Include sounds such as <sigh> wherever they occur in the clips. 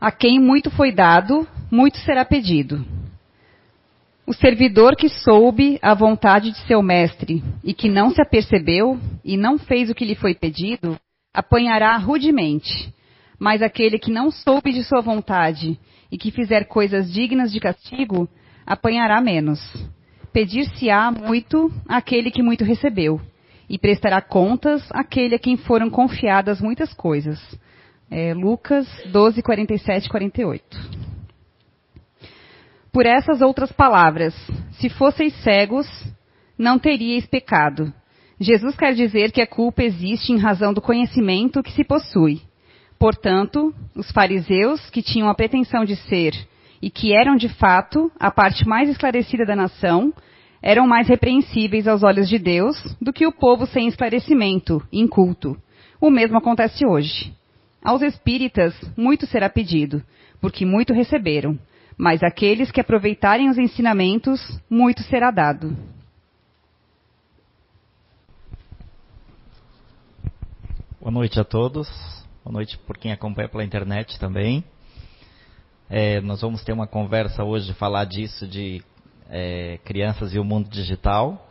A quem muito foi dado, muito será pedido. O servidor que soube a vontade de seu mestre e que não se apercebeu e não fez o que lhe foi pedido, apanhará rudemente. Mas aquele que não soube de sua vontade e que fizer coisas dignas de castigo, apanhará menos. Pedir-se-á muito àquele que muito recebeu, e prestará contas àquele a quem foram confiadas muitas coisas. É, Lucas 12, 47 e 48. Por essas outras palavras, se fosseis cegos, não teríeis pecado. Jesus quer dizer que a culpa existe em razão do conhecimento que se possui. Portanto, os fariseus, que tinham a pretensão de ser e que eram de fato a parte mais esclarecida da nação, eram mais repreensíveis aos olhos de Deus do que o povo sem esclarecimento, inculto. O mesmo acontece hoje. Aos espíritas muito será pedido, porque muito receberam, mas aqueles que aproveitarem os ensinamentos, muito será dado. Boa noite a todos. Boa noite por quem acompanha pela internet também. É, nós vamos ter uma conversa hoje falar disso de é, crianças e o mundo digital.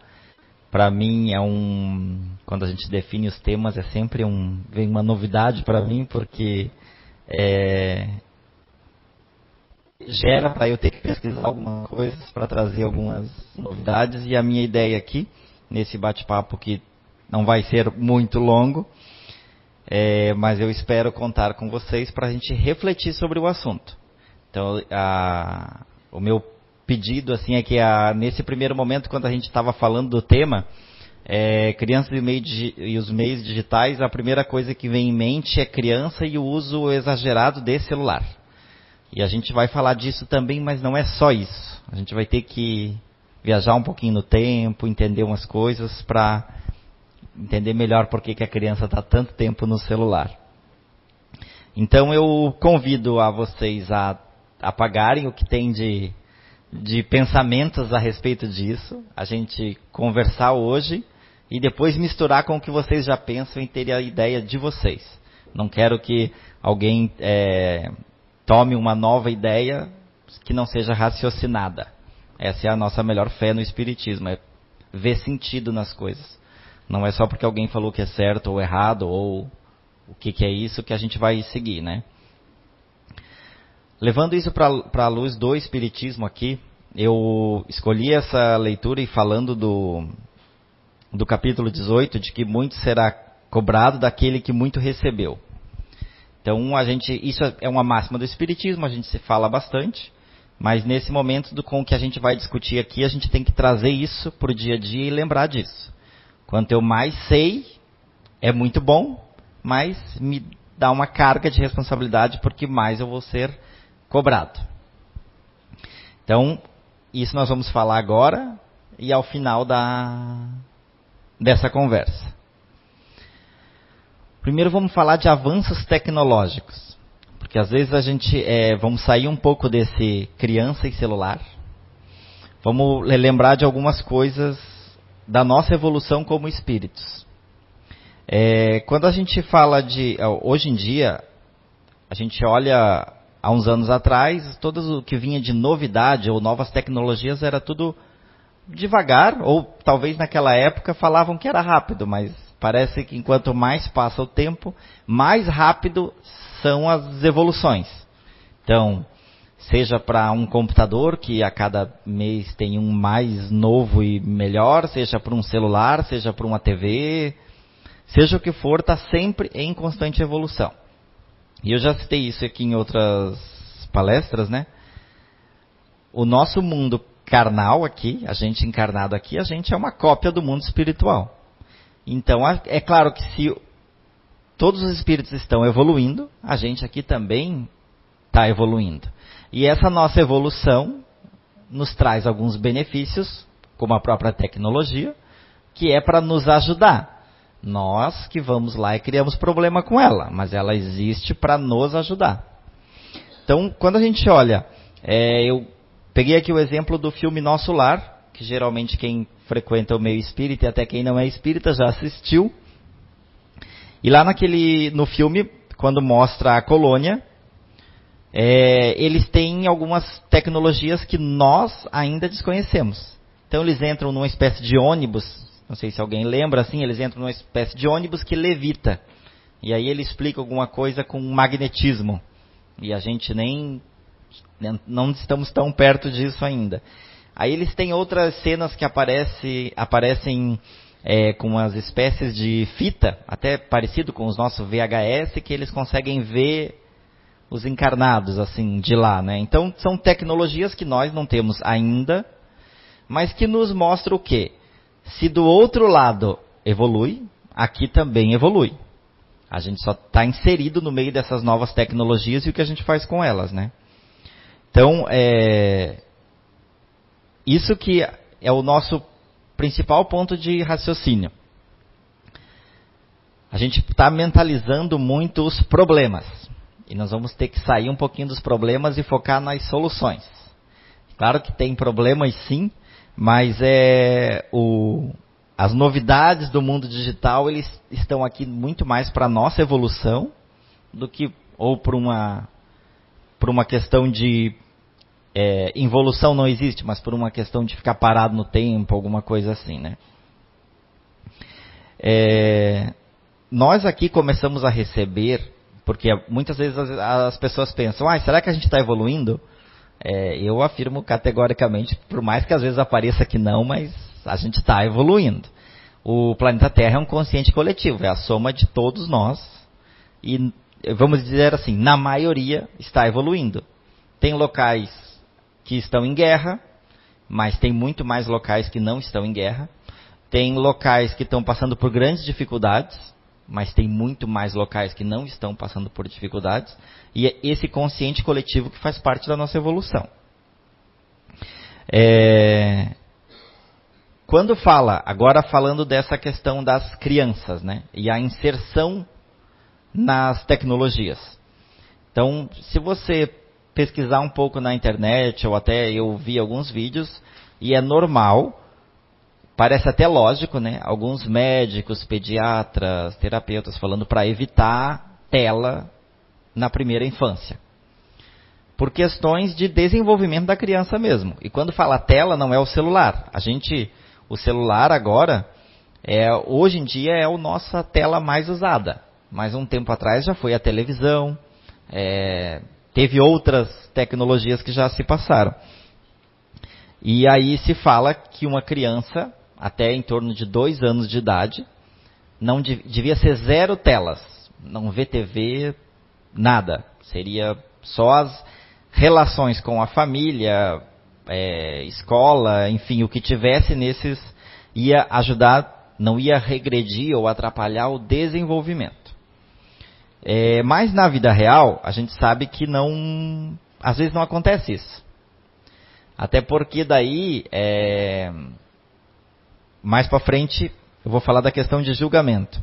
Para mim é um, quando a gente define os temas é sempre um, vem uma novidade para mim porque é, gera para eu ter que pesquisar algumas coisas para trazer algumas novidades e a minha ideia aqui nesse bate-papo que não vai ser muito longo, é, mas eu espero contar com vocês para a gente refletir sobre o assunto. Então, a, o meu pedido assim é que a, nesse primeiro momento, quando a gente estava falando do tema, é, crianças e, meio, e, os meios digitais, a primeira coisa que vem em mente é criança e o uso exagerado de celular. E a gente vai falar disso também, mas não é só isso. A gente vai ter que viajar um pouquinho no tempo, entender umas coisas para entender melhor por que, que a criança está tanto tempo no celular. Então eu convido a vocês a apagarem o que tem de, de pensamentos a respeito disso, a gente conversar hoje e depois misturar com o que vocês já pensam e ter a ideia de vocês. Não quero que alguém é, tome uma nova ideia que não seja raciocinada. Essa é a nossa melhor fé no Espiritismo, é ver sentido nas coisas. Não é só porque alguém falou que é certo ou errado, ou o que, que é isso que a gente vai seguir, né? Levando isso para a luz do Espiritismo aqui, eu escolhi essa leitura e falando do, do capítulo 18, de que muito será cobrado daquele que muito recebeu. Então a gente, isso é uma máxima do espiritismo, a gente se fala bastante, mas nesse momento do com que a gente vai discutir aqui, a gente tem que trazer isso para o dia a dia e lembrar disso. Quanto eu mais sei, é muito bom, mas me dá uma carga de responsabilidade porque mais eu vou ser cobrado. Então, isso nós vamos falar agora e ao final da dessa conversa. Primeiro vamos falar de avanços tecnológicos, porque às vezes a gente é, vamos sair um pouco desse criança e celular, vamos lembrar de algumas coisas da nossa evolução como espíritos. É, quando a gente fala de hoje em dia, a gente olha há uns anos atrás, tudo o que vinha de novidade ou novas tecnologias era tudo devagar, ou talvez naquela época falavam que era rápido, mas Parece que enquanto mais passa o tempo, mais rápido são as evoluções. Então, seja para um computador que a cada mês tem um mais novo e melhor, seja para um celular, seja para uma TV, seja o que for, está sempre em constante evolução. E eu já citei isso aqui em outras palestras, né? O nosso mundo carnal aqui, a gente encarnado aqui, a gente é uma cópia do mundo espiritual. Então, é claro que se todos os espíritos estão evoluindo, a gente aqui também está evoluindo. E essa nossa evolução nos traz alguns benefícios, como a própria tecnologia, que é para nos ajudar. Nós que vamos lá e criamos problema com ela, mas ela existe para nos ajudar. Então, quando a gente olha, é, eu peguei aqui o exemplo do filme Nosso Lar, que geralmente quem frequenta o meio espírita e até quem não é espírita já assistiu. E lá naquele no filme, quando mostra a colônia, é, eles têm algumas tecnologias que nós ainda desconhecemos. Então eles entram numa espécie de ônibus, não sei se alguém lembra assim, eles entram numa espécie de ônibus que levita. E aí ele explica alguma coisa com magnetismo. E a gente nem não estamos tão perto disso ainda. Aí eles têm outras cenas que aparece, aparecem é, com as espécies de fita, até parecido com os nossos VHS, que eles conseguem ver os encarnados assim de lá, né? Então são tecnologias que nós não temos ainda, mas que nos mostram o quê? Se do outro lado evolui, aqui também evolui. A gente só está inserido no meio dessas novas tecnologias e o que a gente faz com elas, né? Então, é, isso que é o nosso principal ponto de raciocínio. A gente está mentalizando muito os problemas. E nós vamos ter que sair um pouquinho dos problemas e focar nas soluções. Claro que tem problemas sim, mas é o, as novidades do mundo digital eles estão aqui muito mais para a nossa evolução do que ou por uma por uma questão de é, involução não existe, mas por uma questão de ficar parado no tempo, alguma coisa assim, né? É, nós aqui começamos a receber porque muitas vezes as, as pessoas pensam, ah, será que a gente está evoluindo? É, eu afirmo categoricamente, por mais que às vezes apareça que não, mas a gente está evoluindo. O planeta Terra é um consciente coletivo, é a soma de todos nós. E vamos dizer assim, na maioria está evoluindo. Tem locais que estão em guerra, mas tem muito mais locais que não estão em guerra. Tem locais que estão passando por grandes dificuldades, mas tem muito mais locais que não estão passando por dificuldades, e é esse consciente coletivo que faz parte da nossa evolução. É... Quando fala, agora falando dessa questão das crianças, né, e a inserção nas tecnologias. Então, se você pesquisar um pouco na internet, ou até eu vi alguns vídeos, e é normal Parece até lógico, né? Alguns médicos, pediatras, terapeutas falando para evitar tela na primeira infância. Por questões de desenvolvimento da criança mesmo. E quando fala tela, não é o celular. A gente, o celular agora, é, hoje em dia é a nossa tela mais usada. Mas um tempo atrás já foi a televisão, é, teve outras tecnologias que já se passaram. E aí se fala que uma criança até em torno de dois anos de idade, não devia ser zero telas, não ver TV, nada. Seria só as relações com a família, é, escola, enfim, o que tivesse nesses ia ajudar, não ia regredir ou atrapalhar o desenvolvimento. É, mas na vida real, a gente sabe que não, às vezes não acontece isso. Até porque daí é, mais para frente eu vou falar da questão de julgamento.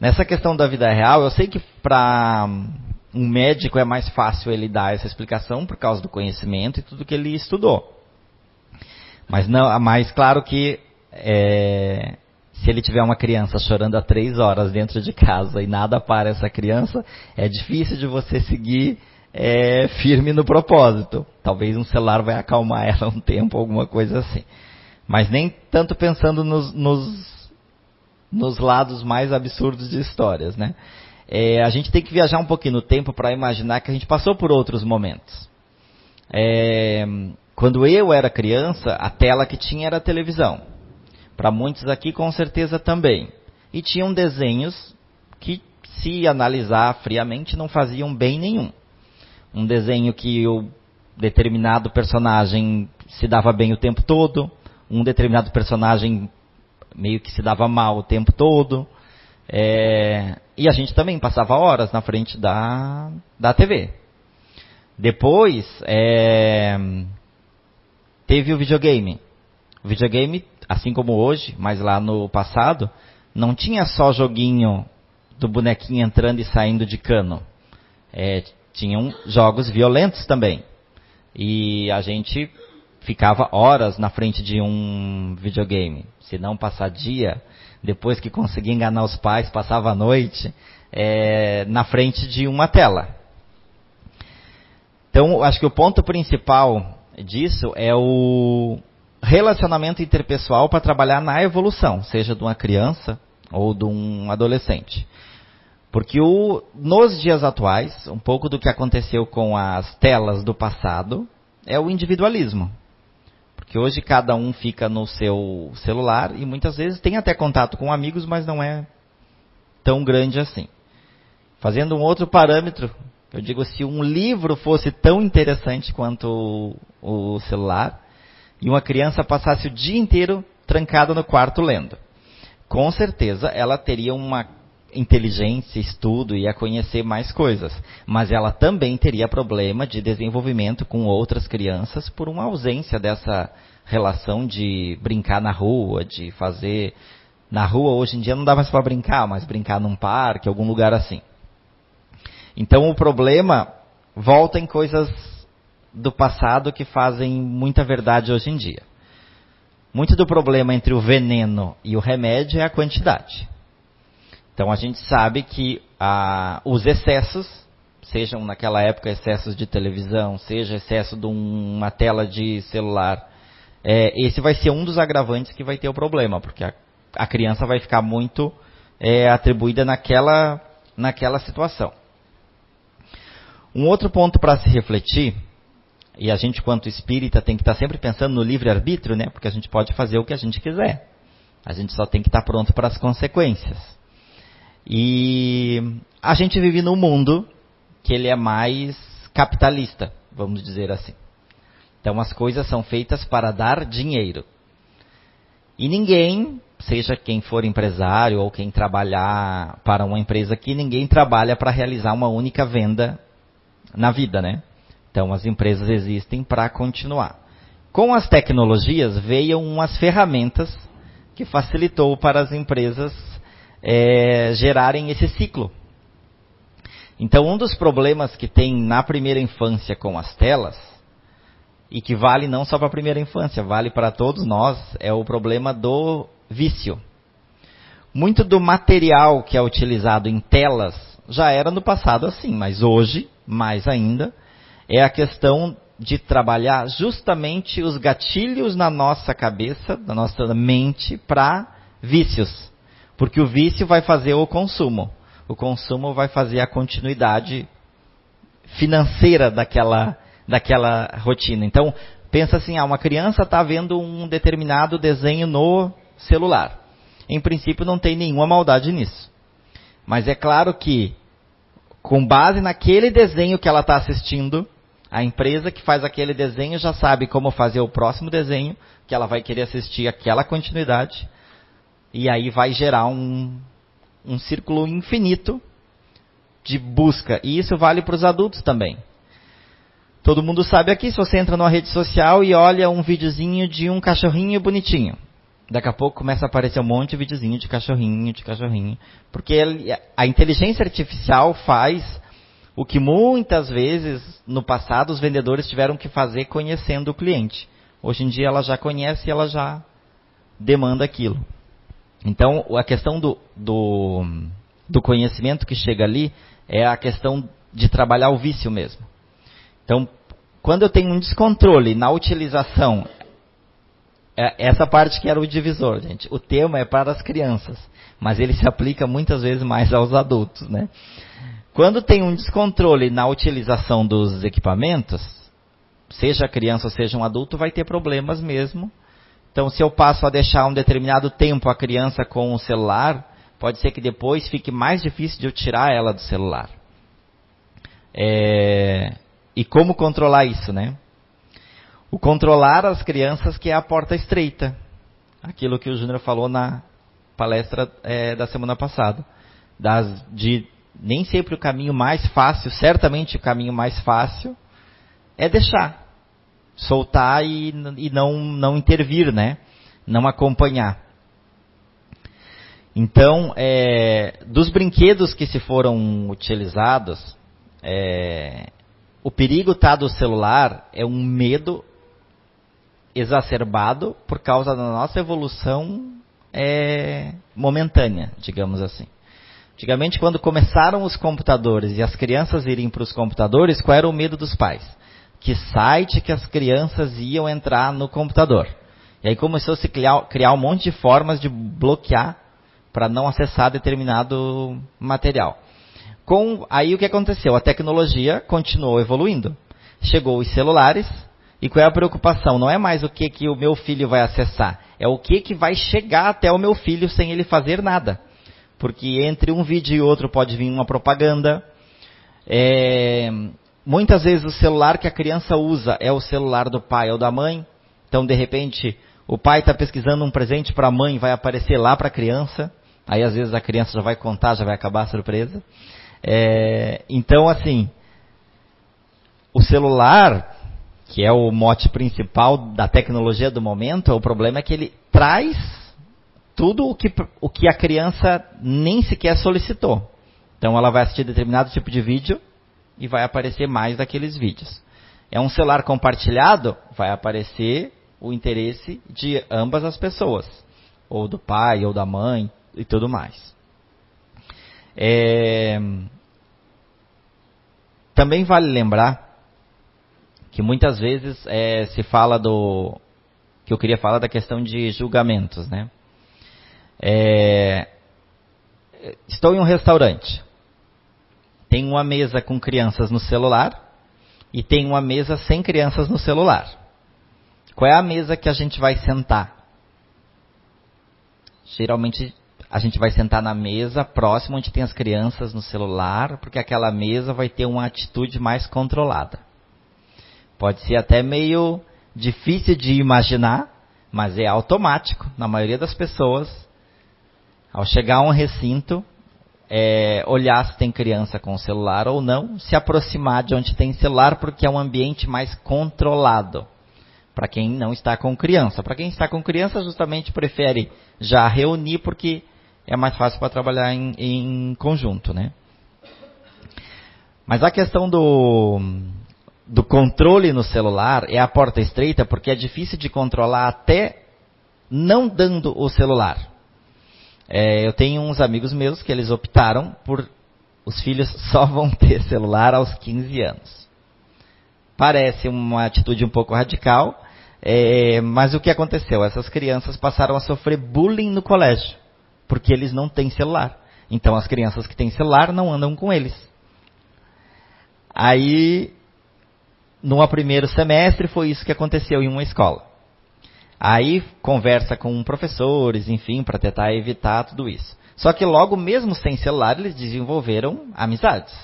Nessa questão da vida real, eu sei que para um médico é mais fácil ele dar essa explicação por causa do conhecimento e tudo que ele estudou. Mas não, mais claro que é, se ele tiver uma criança chorando há três horas dentro de casa e nada para essa criança, é difícil de você seguir é, firme no propósito. Talvez um celular vai acalmar <laughs> ela um tempo, alguma coisa assim. Mas nem tanto pensando nos, nos, nos lados mais absurdos de histórias, né? É, a gente tem que viajar um pouquinho no tempo para imaginar que a gente passou por outros momentos. É, quando eu era criança, a tela que tinha era a televisão. Para muitos aqui, com certeza também. E tinham desenhos que, se analisar friamente, não faziam bem nenhum. Um desenho que o determinado personagem se dava bem o tempo todo, um determinado personagem meio que se dava mal o tempo todo. É, e a gente também passava horas na frente da, da TV. Depois, é, teve o videogame. O videogame, assim como hoje, mas lá no passado, não tinha só joguinho do bonequinho entrando e saindo de cano. É, tinham jogos violentos também. E a gente ficava horas na frente de um videogame. Se não passar dia, depois que conseguia enganar os pais, passava a noite é, na frente de uma tela. Então, acho que o ponto principal disso é o relacionamento interpessoal para trabalhar na evolução, seja de uma criança ou de um adolescente. Porque o, nos dias atuais, um pouco do que aconteceu com as telas do passado é o individualismo. Porque hoje cada um fica no seu celular e muitas vezes tem até contato com amigos, mas não é tão grande assim. Fazendo um outro parâmetro, eu digo se um livro fosse tão interessante quanto o, o celular e uma criança passasse o dia inteiro trancada no quarto lendo, com certeza ela teria uma inteligência, estudo e a conhecer mais coisas. Mas ela também teria problema de desenvolvimento com outras crianças por uma ausência dessa relação de brincar na rua, de fazer na rua hoje em dia não dá mais para brincar, mas brincar num parque, algum lugar assim. Então o problema volta em coisas do passado que fazem muita verdade hoje em dia. Muito do problema entre o veneno e o remédio é a quantidade. Então a gente sabe que ah, os excessos, sejam naquela época excessos de televisão, seja excesso de uma tela de celular, é, esse vai ser um dos agravantes que vai ter o problema, porque a, a criança vai ficar muito é, atribuída naquela, naquela situação. Um outro ponto para se refletir, e a gente, quanto espírita, tem que estar sempre pensando no livre-arbítrio, né? Porque a gente pode fazer o que a gente quiser. A gente só tem que estar pronto para as consequências. E a gente vive num mundo que ele é mais capitalista, vamos dizer assim. Então as coisas são feitas para dar dinheiro. E ninguém, seja quem for empresário ou quem trabalhar para uma empresa aqui, ninguém trabalha para realizar uma única venda na vida, né? Então as empresas existem para continuar. Com as tecnologias veio umas ferramentas que facilitou para as empresas é, gerarem esse ciclo. Então, um dos problemas que tem na primeira infância com as telas, e que vale não só para a primeira infância, vale para todos nós, é o problema do vício. Muito do material que é utilizado em telas já era no passado assim, mas hoje, mais ainda, é a questão de trabalhar justamente os gatilhos na nossa cabeça, na nossa mente, para vícios. Porque o vício vai fazer o consumo. O consumo vai fazer a continuidade financeira daquela, daquela rotina. Então, pensa assim, ah, uma criança está vendo um determinado desenho no celular. Em princípio, não tem nenhuma maldade nisso. Mas é claro que, com base naquele desenho que ela está assistindo, a empresa que faz aquele desenho já sabe como fazer o próximo desenho, que ela vai querer assistir aquela continuidade, e aí vai gerar um, um círculo infinito de busca. E isso vale para os adultos também. Todo mundo sabe aqui, se você entra numa rede social e olha um videozinho de um cachorrinho bonitinho. Daqui a pouco começa a aparecer um monte de videozinho de cachorrinho, de cachorrinho. Porque ele, a inteligência artificial faz o que muitas vezes no passado os vendedores tiveram que fazer conhecendo o cliente. Hoje em dia ela já conhece e ela já demanda aquilo. Então, a questão do, do, do conhecimento que chega ali é a questão de trabalhar o vício mesmo. Então, quando eu tenho um descontrole na utilização, é essa parte que era o divisor, gente. O tema é para as crianças, mas ele se aplica muitas vezes mais aos adultos, né? Quando tem um descontrole na utilização dos equipamentos, seja criança ou seja um adulto, vai ter problemas mesmo então, se eu passo a deixar um determinado tempo a criança com o celular, pode ser que depois fique mais difícil de eu tirar ela do celular. É... E como controlar isso, né? O controlar as crianças que é a porta estreita. Aquilo que o Júnior falou na palestra é, da semana passada. Das, de nem sempre o caminho mais fácil, certamente o caminho mais fácil, é deixar soltar e, e não, não intervir, né? Não acompanhar. Então, é, dos brinquedos que se foram utilizados, é, o perigo tá do celular é um medo exacerbado por causa da nossa evolução é, momentânea, digamos assim. Antigamente, quando começaram os computadores e as crianças irem para os computadores, qual era o medo dos pais? Que site que as crianças iam entrar no computador. E aí começou a se criar, criar um monte de formas de bloquear para não acessar determinado material. Com, aí o que aconteceu? A tecnologia continuou evoluindo. Chegou os celulares, e qual é a preocupação? Não é mais o que, que o meu filho vai acessar, é o que, que vai chegar até o meu filho sem ele fazer nada. Porque entre um vídeo e outro pode vir uma propaganda. É, muitas vezes o celular que a criança usa é o celular do pai ou da mãe. Então, de repente, o pai está pesquisando um presente para a mãe, vai aparecer lá para a criança. Aí, às vezes, a criança já vai contar, já vai acabar surpresa. É, então, assim, o celular que é o mote principal da tecnologia do momento, o problema é que ele traz tudo o que, o que a criança nem sequer solicitou. Então ela vai assistir determinado tipo de vídeo e vai aparecer mais daqueles vídeos. É um celular compartilhado, vai aparecer o interesse de ambas as pessoas, ou do pai, ou da mãe e tudo mais. É... Também vale lembrar que muitas vezes é, se fala do que eu queria falar da questão de julgamentos, né? É, estou em um restaurante, tem uma mesa com crianças no celular e tem uma mesa sem crianças no celular. Qual é a mesa que a gente vai sentar? Geralmente a gente vai sentar na mesa próxima onde tem as crianças no celular, porque aquela mesa vai ter uma atitude mais controlada. Pode ser até meio difícil de imaginar, mas é automático na maioria das pessoas. Ao chegar a um recinto, é, olhar se tem criança com celular ou não, se aproximar de onde tem celular, porque é um ambiente mais controlado. Para quem não está com criança. Para quem está com criança, justamente prefere já reunir, porque é mais fácil para trabalhar em, em conjunto, né? Mas a questão do, do controle no celular é a porta estreita porque é difícil de controlar até não dando o celular. É, eu tenho uns amigos meus que eles optaram por os filhos <laughs> só vão ter celular aos 15 anos. Parece uma atitude um pouco radical, é, mas o que aconteceu? Essas crianças passaram a sofrer bullying no colégio, porque eles não têm celular. Então as crianças que têm celular não andam com eles. Aí no primeiro semestre foi isso que aconteceu em uma escola. Aí conversa com professores, enfim, para tentar evitar tudo isso. Só que logo, mesmo sem celular, eles desenvolveram amizades.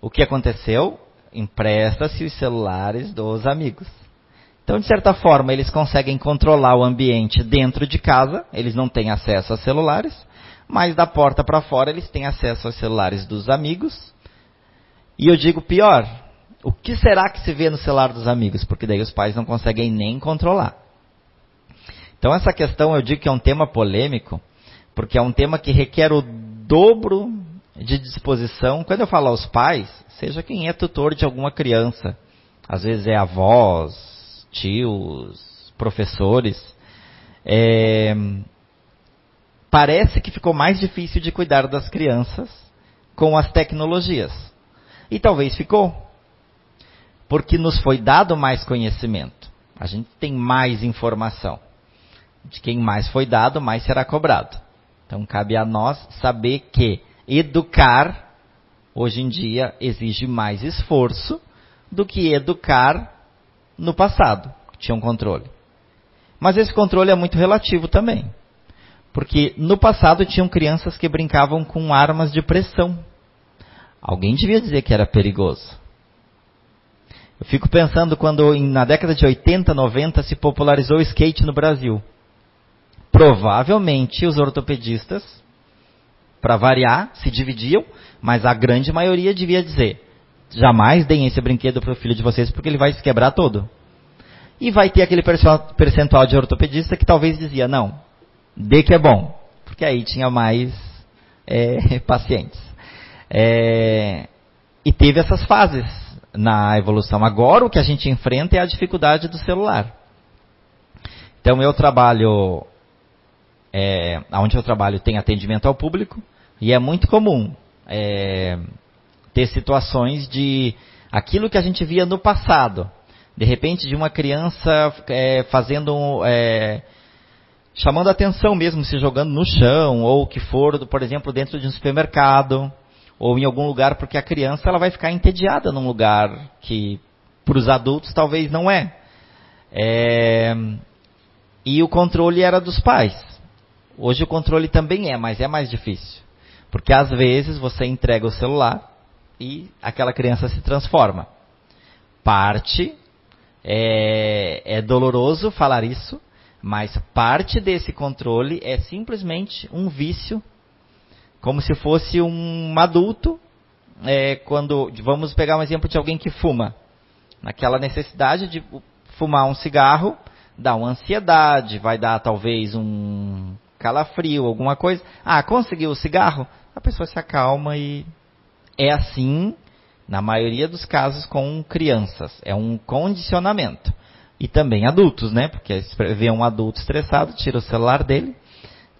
O que aconteceu? Empresta-se os celulares dos amigos. Então, de certa forma, eles conseguem controlar o ambiente dentro de casa, eles não têm acesso a celulares, mas da porta para fora eles têm acesso aos celulares dos amigos. E eu digo pior, o que será que se vê no celular dos amigos? Porque daí os pais não conseguem nem controlar. Então essa questão eu digo que é um tema polêmico, porque é um tema que requer o dobro de disposição. Quando eu falo aos pais, seja quem é tutor de alguma criança, às vezes é avós, tios, professores, é, parece que ficou mais difícil de cuidar das crianças com as tecnologias. E talvez ficou porque nos foi dado mais conhecimento. A gente tem mais informação. De quem mais foi dado, mais será cobrado. Então cabe a nós saber que educar hoje em dia exige mais esforço do que educar no passado, que tinha um controle. Mas esse controle é muito relativo também. Porque no passado tinham crianças que brincavam com armas de pressão. Alguém devia dizer que era perigoso. Eu fico pensando quando na década de 80, 90 se popularizou o skate no Brasil. Provavelmente os ortopedistas, para variar, se dividiam, mas a grande maioria devia dizer: jamais deem esse brinquedo para o filho de vocês porque ele vai se quebrar todo. E vai ter aquele percentual de ortopedista que talvez dizia: não, dê que é bom, porque aí tinha mais é, <laughs> pacientes. É, e teve essas fases na evolução. Agora o que a gente enfrenta é a dificuldade do celular. Então eu trabalho, é, onde eu trabalho tem atendimento ao público e é muito comum é, ter situações de Aquilo que a gente via no passado, de repente de uma criança é, fazendo é, chamando atenção mesmo, se jogando no chão, ou o que for, por exemplo, dentro de um supermercado, ou em algum lugar, porque a criança ela vai ficar entediada num lugar que para os adultos talvez não é. é. E o controle era dos pais. Hoje o controle também é, mas é mais difícil. Porque às vezes você entrega o celular e aquela criança se transforma. Parte, é, é doloroso falar isso, mas parte desse controle é simplesmente um vício, como se fosse um adulto. É, quando vamos pegar um exemplo de alguém que fuma, naquela necessidade de fumar um cigarro, dá uma ansiedade, vai dar talvez um calafrio, alguma coisa. Ah, conseguiu o cigarro? A pessoa se acalma e é assim na maioria dos casos com crianças. É um condicionamento e também adultos, né? Porque vê um adulto estressado, tira o celular dele,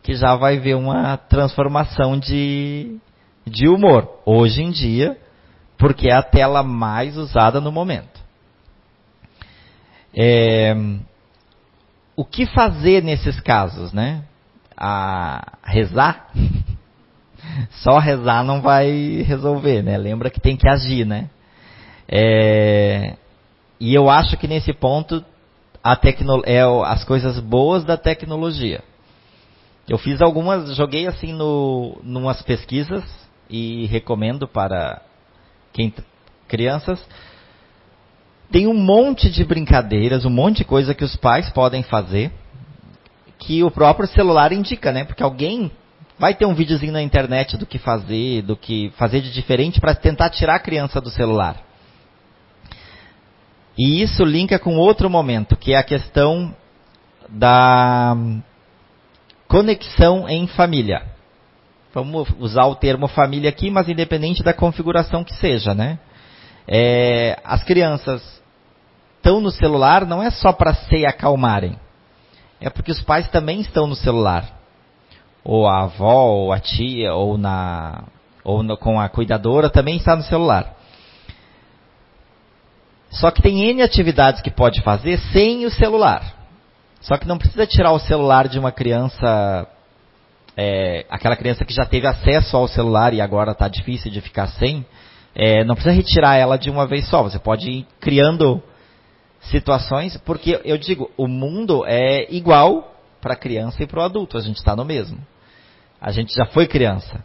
que já vai ver uma transformação de, de humor. Hoje em dia, porque é a tela mais usada no momento. É, o que fazer nesses casos, né? A rezar? <laughs> Só rezar não vai resolver, né? Lembra que tem que agir, né? É, e eu acho que nesse ponto a tecno, é as coisas boas da tecnologia. Eu fiz algumas, joguei assim no numas pesquisas e recomendo para quem crianças. Tem um monte de brincadeiras, um monte de coisa que os pais podem fazer que o próprio celular indica, né? Porque alguém vai ter um videozinho na internet do que fazer, do que fazer de diferente para tentar tirar a criança do celular. E isso linka com outro momento, que é a questão da conexão em família. Vamos usar o termo família aqui, mas independente da configuração que seja, né? É, as crianças estão no celular não é só para se acalmarem, é porque os pais também estão no celular, ou a avó, ou a tia, ou na, ou no, com a cuidadora também está no celular. Só que tem N atividades que pode fazer sem o celular. Só que não precisa tirar o celular de uma criança, é, aquela criança que já teve acesso ao celular e agora está difícil de ficar sem. É, não precisa retirar ela de uma vez só. Você pode ir criando situações, porque eu digo, o mundo é igual para a criança e para o adulto. A gente está no mesmo. A gente já foi criança.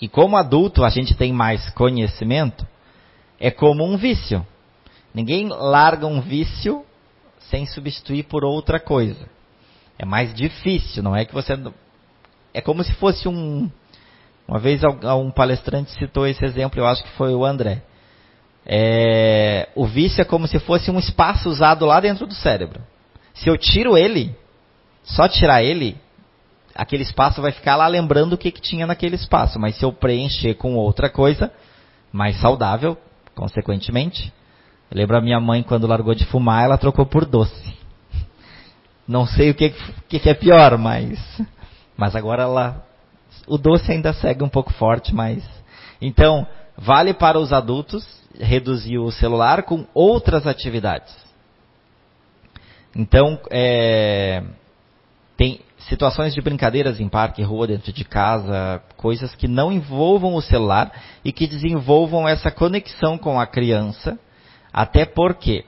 E como adulto a gente tem mais conhecimento, é como um vício. Ninguém larga um vício sem substituir por outra coisa. É mais difícil, não é que você. É como se fosse um. Uma vez um palestrante citou esse exemplo, eu acho que foi o André. É, o vício é como se fosse um espaço usado lá dentro do cérebro. Se eu tiro ele, só tirar ele, aquele espaço vai ficar lá lembrando o que, que tinha naquele espaço. Mas se eu preencher com outra coisa, mais saudável, consequentemente, eu lembro a minha mãe, quando largou de fumar, ela trocou por doce. Não sei o que, que, que é pior, mas, mas agora ela, o doce ainda segue um pouco forte, mas, então, vale para os adultos reduzir o celular com outras atividades. Então, é, tem situações de brincadeiras em parque, rua, dentro de casa, coisas que não envolvam o celular e que desenvolvam essa conexão com a criança até porque,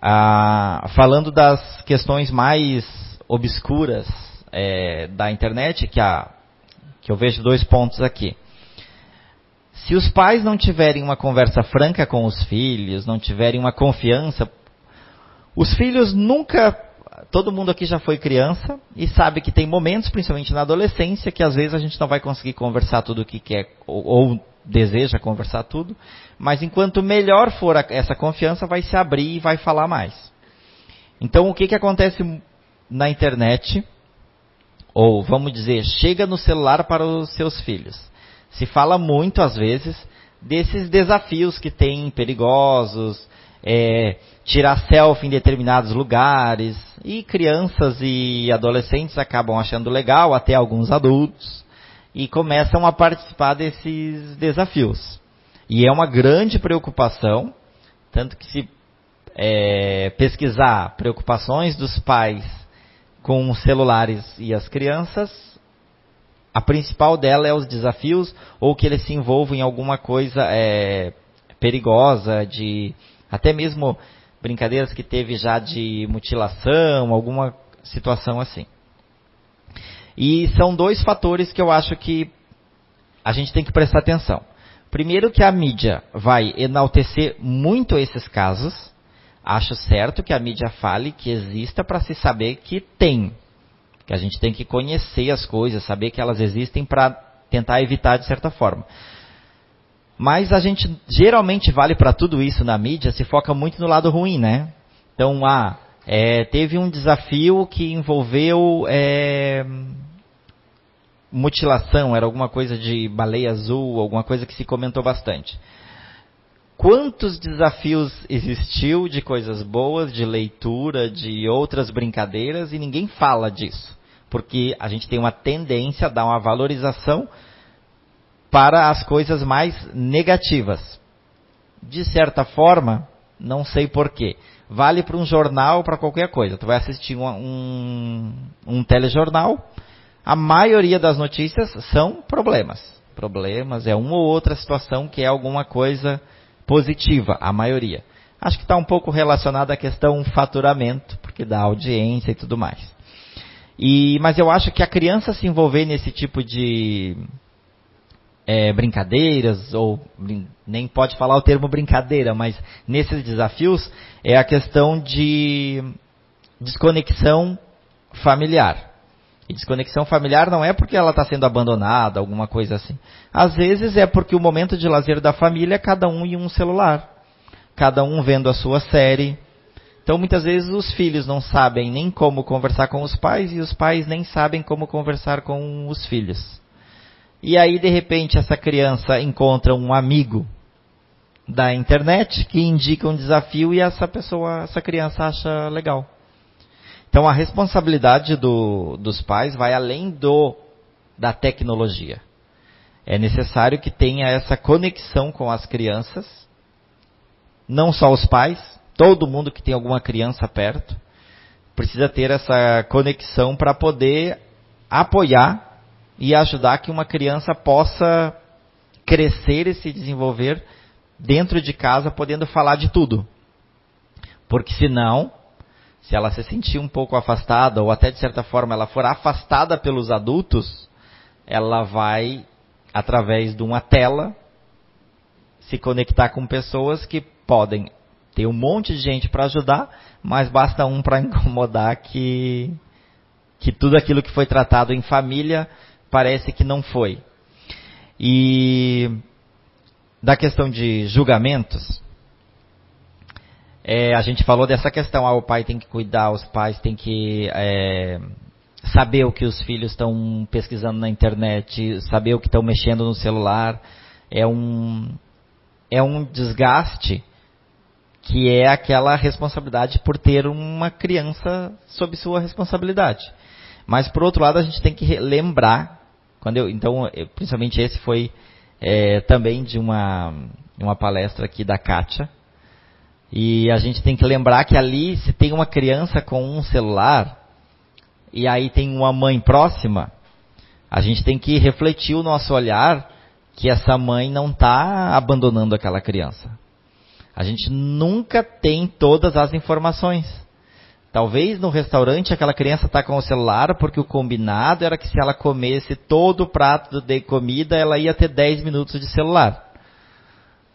ah, falando das questões mais obscuras é, da internet, que, que eu vejo dois pontos aqui. Se os pais não tiverem uma conversa franca com os filhos, não tiverem uma confiança, os filhos nunca. Todo mundo aqui já foi criança e sabe que tem momentos, principalmente na adolescência, que às vezes a gente não vai conseguir conversar tudo o que quer ou, ou deseja conversar tudo, mas enquanto melhor for a, essa confiança, vai se abrir e vai falar mais. Então, o que, que acontece na internet? Ou, vamos dizer, chega no celular para os seus filhos. Se fala muito, às vezes, desses desafios que tem perigosos, é, tirar selfie em determinados lugares, e crianças e adolescentes acabam achando legal, até alguns adultos e começam a participar desses desafios. E é uma grande preocupação, tanto que se é, pesquisar preocupações dos pais com os celulares e as crianças, a principal dela é os desafios ou que eles se envolvam em alguma coisa é, perigosa, de até mesmo brincadeiras que teve já de mutilação, alguma situação assim. E são dois fatores que eu acho que a gente tem que prestar atenção. Primeiro que a mídia vai enaltecer muito esses casos. Acho certo que a mídia fale que exista para se saber que tem. Que a gente tem que conhecer as coisas, saber que elas existem para tentar evitar de certa forma. Mas a gente geralmente vale para tudo isso na mídia, se foca muito no lado ruim, né? Então, ah, é, teve um desafio que envolveu é, mutilação, era alguma coisa de baleia azul, alguma coisa que se comentou bastante. Quantos desafios existiu de coisas boas, de leitura, de outras brincadeiras e ninguém fala disso? Porque a gente tem uma tendência a dar uma valorização para as coisas mais negativas. De certa forma, não sei porquê. Vale para um jornal, para qualquer coisa. Tu vai assistir um, um, um telejornal, a maioria das notícias são problemas. Problemas é uma ou outra situação que é alguma coisa positiva, a maioria. Acho que está um pouco relacionado à questão faturamento, porque dá audiência e tudo mais. E, mas eu acho que a criança se envolver nesse tipo de é, brincadeiras, ou nem pode falar o termo brincadeira, mas nesses desafios, é a questão de desconexão familiar. E desconexão familiar não é porque ela está sendo abandonada, alguma coisa assim. Às vezes é porque o momento de lazer da família é cada um em um celular. Cada um vendo a sua série. Então muitas vezes os filhos não sabem nem como conversar com os pais e os pais nem sabem como conversar com os filhos. E aí de repente essa criança encontra um amigo da internet que indica um desafio e essa pessoa, essa criança acha legal. Então a responsabilidade do, dos pais vai além do da tecnologia. É necessário que tenha essa conexão com as crianças, não só os pais, todo mundo que tem alguma criança perto precisa ter essa conexão para poder apoiar e ajudar que uma criança possa crescer e se desenvolver dentro de casa, podendo falar de tudo. Porque senão se ela se sentir um pouco afastada, ou até de certa forma ela for afastada pelos adultos, ela vai, através de uma tela, se conectar com pessoas que podem ter um monte de gente para ajudar, mas basta um para <laughs> incomodar que, que tudo aquilo que foi tratado em família parece que não foi. E da questão de julgamentos, é, a gente falou dessa questão, ah, o pai tem que cuidar, os pais têm que é, saber o que os filhos estão pesquisando na internet, saber o que estão mexendo no celular. É um, é um desgaste que é aquela responsabilidade por ter uma criança sob sua responsabilidade. Mas por outro lado a gente tem que lembrar, quando eu, então eu, principalmente esse foi é, também de uma, uma palestra aqui da Kátia, e a gente tem que lembrar que ali, se tem uma criança com um celular, e aí tem uma mãe próxima, a gente tem que refletir o nosso olhar que essa mãe não está abandonando aquela criança. A gente nunca tem todas as informações. Talvez no restaurante aquela criança está com o celular porque o combinado era que se ela comesse todo o prato de comida, ela ia ter 10 minutos de celular.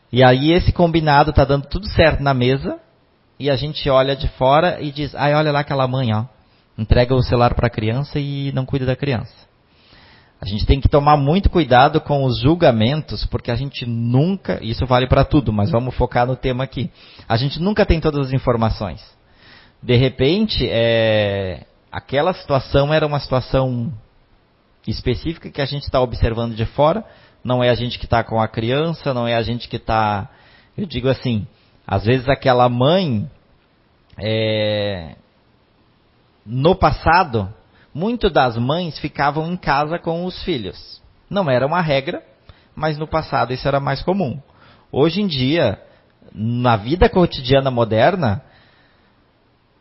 E aí esse combinado está dando tudo certo na mesa, e a gente olha de fora e diz, ai, olha lá aquela mãe, ó, entrega o celular para a criança e não cuida da criança. A gente tem que tomar muito cuidado com os julgamentos, porque a gente nunca, isso vale para tudo, mas vamos focar no tema aqui. A gente nunca tem todas as informações. De repente, é, aquela situação era uma situação específica que a gente está observando de fora, não é a gente que está com a criança, não é a gente que está. Eu digo assim, às vezes aquela mãe, é, no passado, muito das mães ficavam em casa com os filhos. Não era uma regra, mas no passado isso era mais comum. Hoje em dia, na vida cotidiana moderna,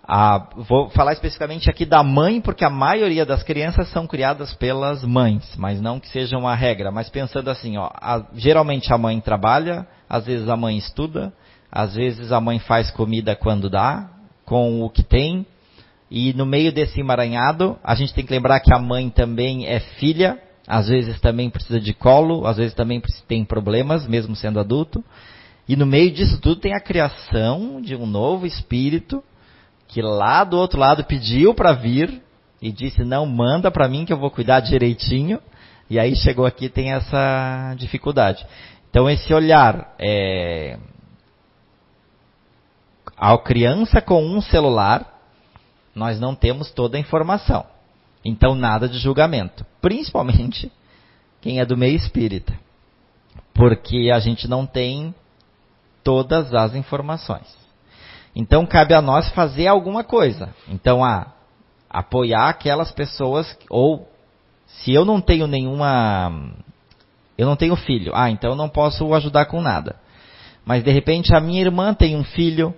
a, vou falar especificamente aqui da mãe, porque a maioria das crianças são criadas pelas mães, mas não que seja uma regra. Mas pensando assim, ó, a, geralmente a mãe trabalha, às vezes a mãe estuda, às vezes a mãe faz comida quando dá, com o que tem. E no meio desse emaranhado, a gente tem que lembrar que a mãe também é filha, às vezes também precisa de colo, às vezes também tem problemas, mesmo sendo adulto. E no meio disso tudo tem a criação de um novo espírito que lá do outro lado pediu para vir e disse: Não, manda para mim que eu vou cuidar direitinho. E aí chegou aqui tem essa dificuldade. Então, esse olhar é, a criança com um celular, nós não temos toda a informação. Então, nada de julgamento. Principalmente quem é do meio espírita. Porque a gente não tem todas as informações. Então cabe a nós fazer alguma coisa. Então, a apoiar aquelas pessoas, ou se eu não tenho nenhuma. Eu não tenho filho, ah, então eu não posso ajudar com nada. Mas de repente a minha irmã tem um filho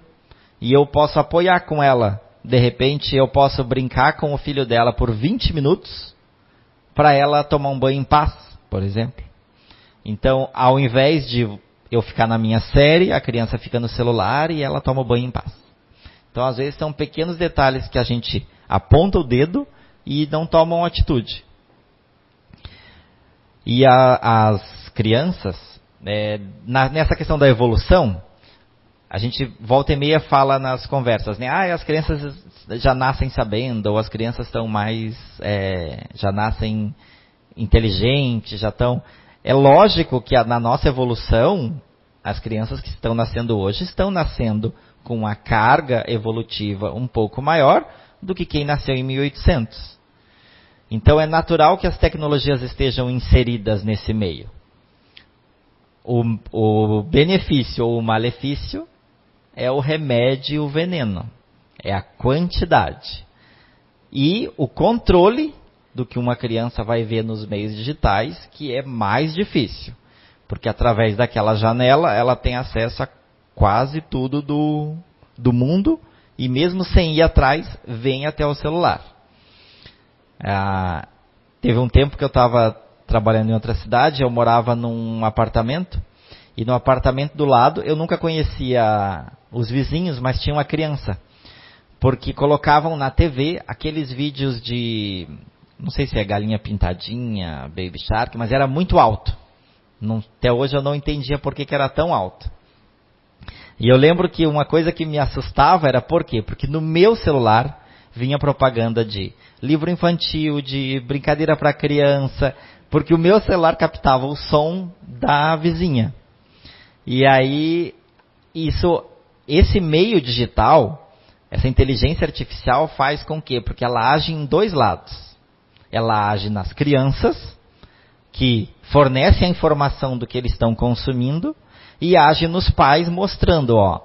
e eu posso apoiar com ela. De repente eu posso brincar com o filho dela por 20 minutos para ela tomar um banho em paz, por exemplo. Então, ao invés de eu ficar na minha série, a criança fica no celular e ela toma banho em paz. Então, às vezes, são pequenos detalhes que a gente aponta o dedo e não tomam atitude. E a, as crianças, é, na, nessa questão da evolução, a gente volta e meia fala nas conversas, né? Ah, as crianças já nascem sabendo, ou as crianças estão mais, é, já nascem inteligentes, já estão. É lógico que na nossa evolução, as crianças que estão nascendo hoje estão nascendo com uma carga evolutiva um pouco maior do que quem nasceu em 1800. Então é natural que as tecnologias estejam inseridas nesse meio. O, o benefício ou o malefício é o remédio e o veneno. É a quantidade. E o controle do que uma criança vai ver nos meios digitais, que é mais difícil. Porque através daquela janela ela tem acesso a quase tudo do, do mundo e mesmo sem ir atrás, vem até o celular. Ah, teve um tempo que eu estava trabalhando em outra cidade, eu morava num apartamento e no apartamento do lado eu nunca conhecia os vizinhos, mas tinha uma criança. Porque colocavam na TV aqueles vídeos de não sei se é galinha pintadinha, baby shark, mas era muito alto. Não, até hoje eu não entendia por que, que era tão alto. E eu lembro que uma coisa que me assustava era por quê? Porque no meu celular vinha propaganda de livro infantil, de brincadeira para criança, porque o meu celular captava o som da vizinha. E aí isso esse meio digital, essa inteligência artificial faz com que, porque ela age em dois lados ela age nas crianças, que fornecem a informação do que eles estão consumindo, e age nos pais mostrando, ó,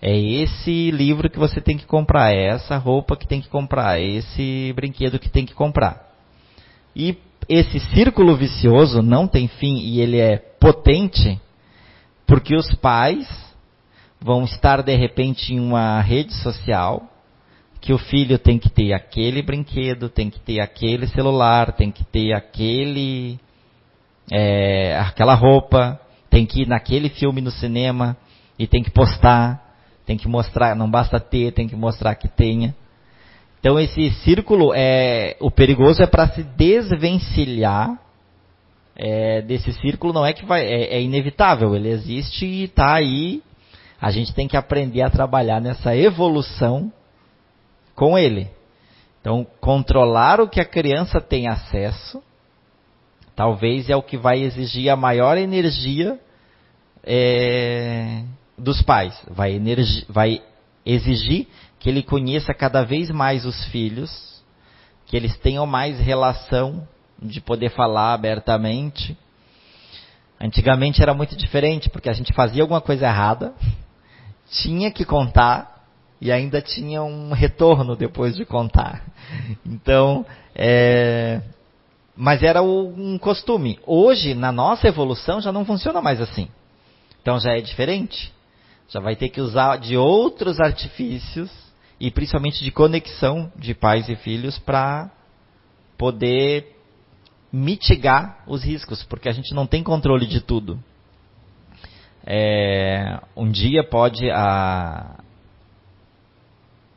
é esse livro que você tem que comprar, é essa roupa que tem que comprar, é esse brinquedo que tem que comprar. E esse círculo vicioso não tem fim e ele é potente, porque os pais vão estar de repente em uma rede social que o filho tem que ter aquele brinquedo, tem que ter aquele celular, tem que ter aquele é, aquela roupa, tem que ir naquele filme no cinema e tem que postar, tem que mostrar, não basta ter, tem que mostrar que tenha. Então esse círculo é o perigoso é para se desvencilhar é, desse círculo não é que vai é, é inevitável, ele existe e está aí. A gente tem que aprender a trabalhar nessa evolução com ele. Então, controlar o que a criança tem acesso, talvez é o que vai exigir a maior energia é, dos pais. Vai, vai exigir que ele conheça cada vez mais os filhos, que eles tenham mais relação de poder falar abertamente. Antigamente era muito diferente, porque a gente fazia alguma coisa errada, tinha que contar, e ainda tinha um retorno depois de contar. Então, é, mas era um costume. Hoje, na nossa evolução, já não funciona mais assim. Então já é diferente. Já vai ter que usar de outros artifícios e principalmente de conexão de pais e filhos para poder mitigar os riscos, porque a gente não tem controle de tudo. É, um dia pode a,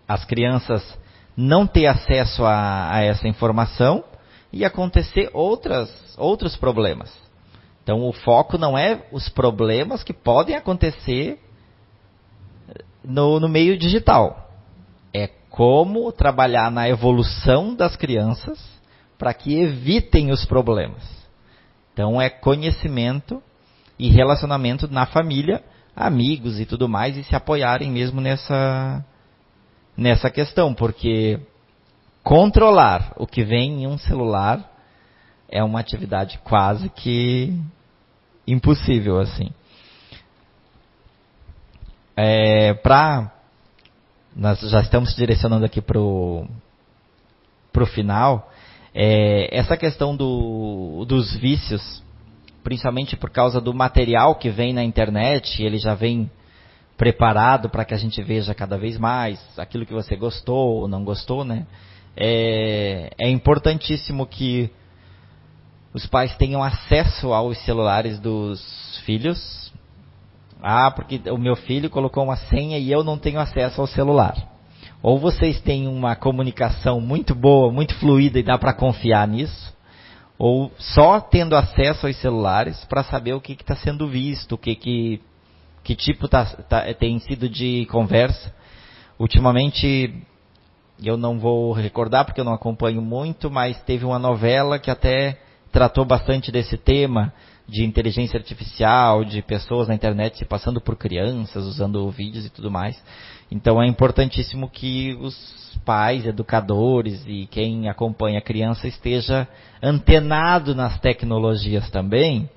as crianças não ter acesso a, a essa informação e acontecer outras, outros problemas. Então o foco não é os problemas que podem acontecer no, no meio digital. É como trabalhar na evolução das crianças para que evitem os problemas. Então é conhecimento e relacionamento na família, amigos e tudo mais, e se apoiarem mesmo nessa, nessa questão, porque controlar o que vem em um celular é uma atividade quase que impossível assim. É, para nós já estamos direcionando aqui para o final. É, essa questão do, dos vícios, principalmente por causa do material que vem na internet, ele já vem preparado para que a gente veja cada vez mais aquilo que você gostou ou não gostou, né? É, é importantíssimo que os pais tenham acesso aos celulares dos filhos. Ah, porque o meu filho colocou uma senha e eu não tenho acesso ao celular. Ou vocês têm uma comunicação muito boa, muito fluida e dá para confiar nisso, ou só tendo acesso aos celulares para saber o que está sendo visto, o que, que, que tipo tá, tá, tem sido de conversa. Ultimamente, eu não vou recordar porque eu não acompanho muito, mas teve uma novela que até tratou bastante desse tema de inteligência artificial, de pessoas na internet se passando por crianças, usando vídeos e tudo mais. Então é importantíssimo que os pais, educadores e quem acompanha a criança esteja antenado nas tecnologias também,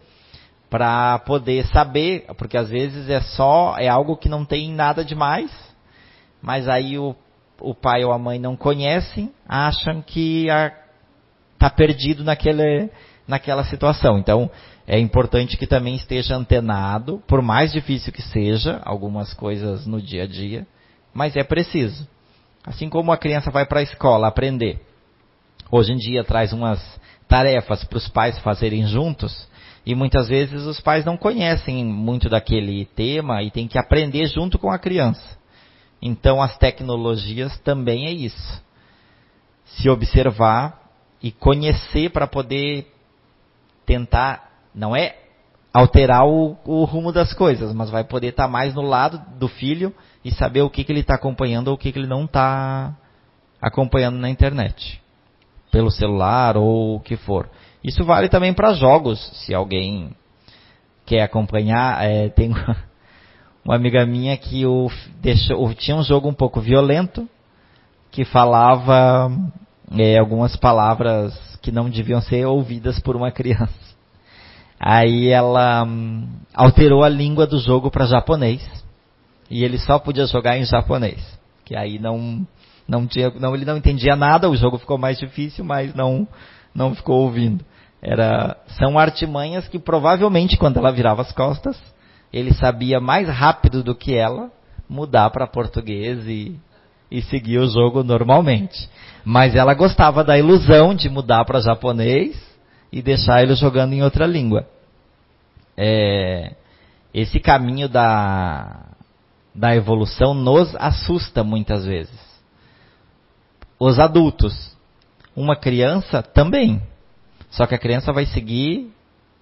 para poder saber, porque às vezes é só, é algo que não tem nada demais, mas aí o, o pai ou a mãe não conhecem, acham que está perdido naquele, naquela situação. Então, é importante que também esteja antenado, por mais difícil que seja, algumas coisas no dia a dia, mas é preciso. Assim como a criança vai para a escola aprender, hoje em dia traz umas tarefas para os pais fazerem juntos, e muitas vezes os pais não conhecem muito daquele tema e tem que aprender junto com a criança. Então as tecnologias também é isso. Se observar e conhecer para poder tentar, não é alterar o, o, rumo das coisas, mas vai poder estar tá mais no lado do filho e saber o que, que ele está acompanhando ou o que, que ele não está acompanhando na internet, pelo celular ou o que for. Isso vale também para jogos, se alguém quer acompanhar. É, <laughs> tem uma amiga minha que o, deixou, tinha um jogo um pouco violento que falava é, algumas palavras que não deviam ser ouvidas por uma <laughs> criança. Aí ela hum, alterou a língua do jogo para japonês e ele só podia jogar em japonês, que aí não não tinha, não ele não entendia nada, o jogo ficou mais difícil, mas não não ficou ouvindo. Era são artimanhas que provavelmente quando ela virava as costas, ele sabia mais rápido do que ela mudar para português e e seguir o jogo normalmente. Mas ela gostava da ilusão de mudar para japonês e deixar ele jogando em outra língua. É, esse caminho da, da evolução nos assusta muitas vezes. Os adultos, uma criança também. Só que a criança vai seguir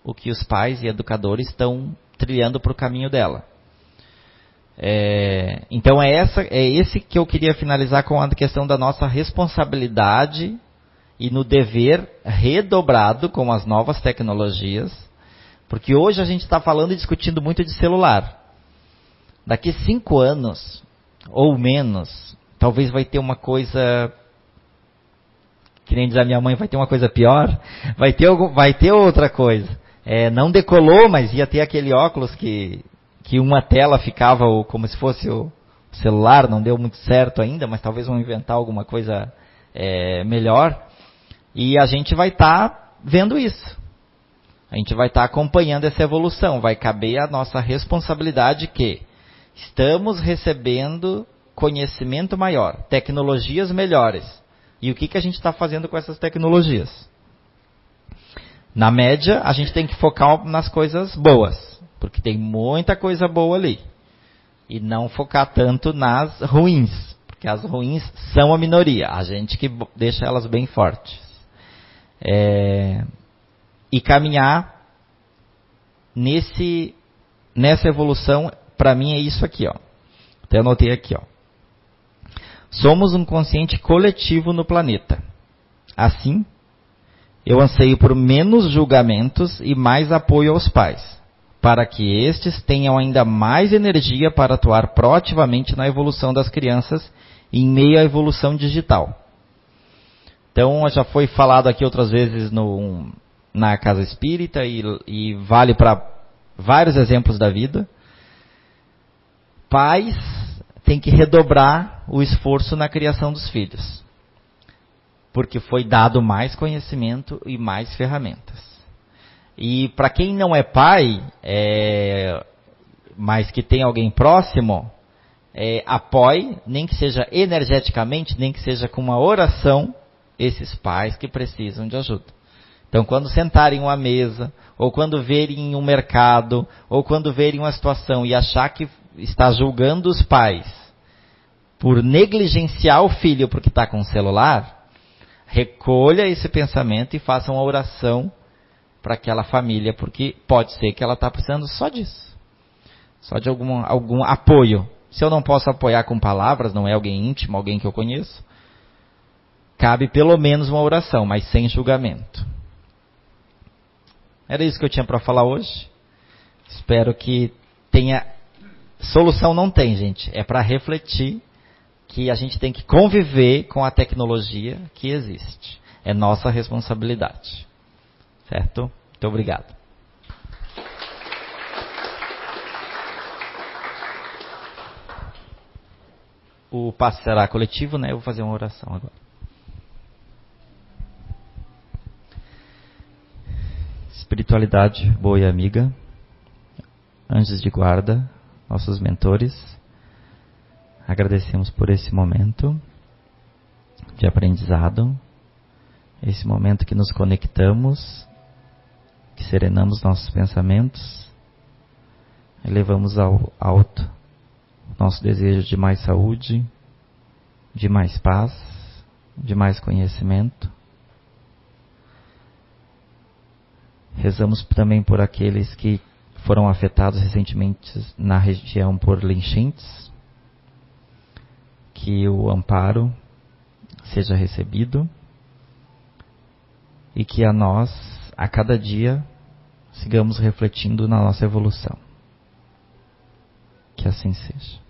o que os pais e educadores estão trilhando para o caminho dela. É, então é, essa, é esse que eu queria finalizar com a questão da nossa responsabilidade e no dever redobrado com as novas tecnologias, porque hoje a gente está falando e discutindo muito de celular. Daqui cinco anos ou menos, talvez vai ter uma coisa que nem diz a minha mãe, vai ter uma coisa pior, vai ter, vai ter outra coisa. É, não decolou, mas ia ter aquele óculos que que uma tela ficava como se fosse o celular, não deu muito certo ainda, mas talvez vão inventar alguma coisa é, melhor. E a gente vai estar tá vendo isso. A gente vai estar tá acompanhando essa evolução, vai caber a nossa responsabilidade que estamos recebendo conhecimento maior, tecnologias melhores. E o que, que a gente está fazendo com essas tecnologias? Na média, a gente tem que focar nas coisas boas, porque tem muita coisa boa ali. E não focar tanto nas ruins, porque as ruins são a minoria, a gente que deixa elas bem fortes. É, e caminhar nesse, nessa evolução, para mim é isso aqui, ó. Até anotei aqui, ó. Somos um consciente coletivo no planeta. Assim, eu anseio por menos julgamentos e mais apoio aos pais, para que estes tenham ainda mais energia para atuar proativamente na evolução das crianças em meio à evolução digital. Então, já foi falado aqui outras vezes no, na casa espírita e, e vale para vários exemplos da vida. Pais têm que redobrar o esforço na criação dos filhos porque foi dado mais conhecimento e mais ferramentas. E para quem não é pai, é, mas que tem alguém próximo, é, apoie, nem que seja energeticamente, nem que seja com uma oração, esses pais que precisam de ajuda. Então, quando sentarem uma mesa, ou quando verem um mercado, ou quando verem uma situação e achar que está julgando os pais por negligenciar o filho porque está com o celular, recolha esse pensamento e faça uma oração para aquela família, porque pode ser que ela está precisando só disso. Só de algum, algum apoio. Se eu não posso apoiar com palavras, não é alguém íntimo, alguém que eu conheço, cabe pelo menos uma oração, mas sem julgamento. Era isso que eu tinha para falar hoje. Espero que tenha. Solução não tem, gente. É para refletir que a gente tem que conviver com a tecnologia que existe. É nossa responsabilidade. Certo? Muito obrigado. O passo será coletivo, né? Eu vou fazer uma oração agora. Espiritualidade boa e amiga, anjos de guarda, nossos mentores, Agradecemos por esse momento de aprendizado, esse momento que nos conectamos, que serenamos nossos pensamentos, elevamos ao alto nosso desejo de mais saúde, de mais paz, de mais conhecimento. Rezamos também por aqueles que foram afetados recentemente na região por enchentes que o amparo seja recebido e que a nós, a cada dia, sigamos refletindo na nossa evolução. Que assim seja.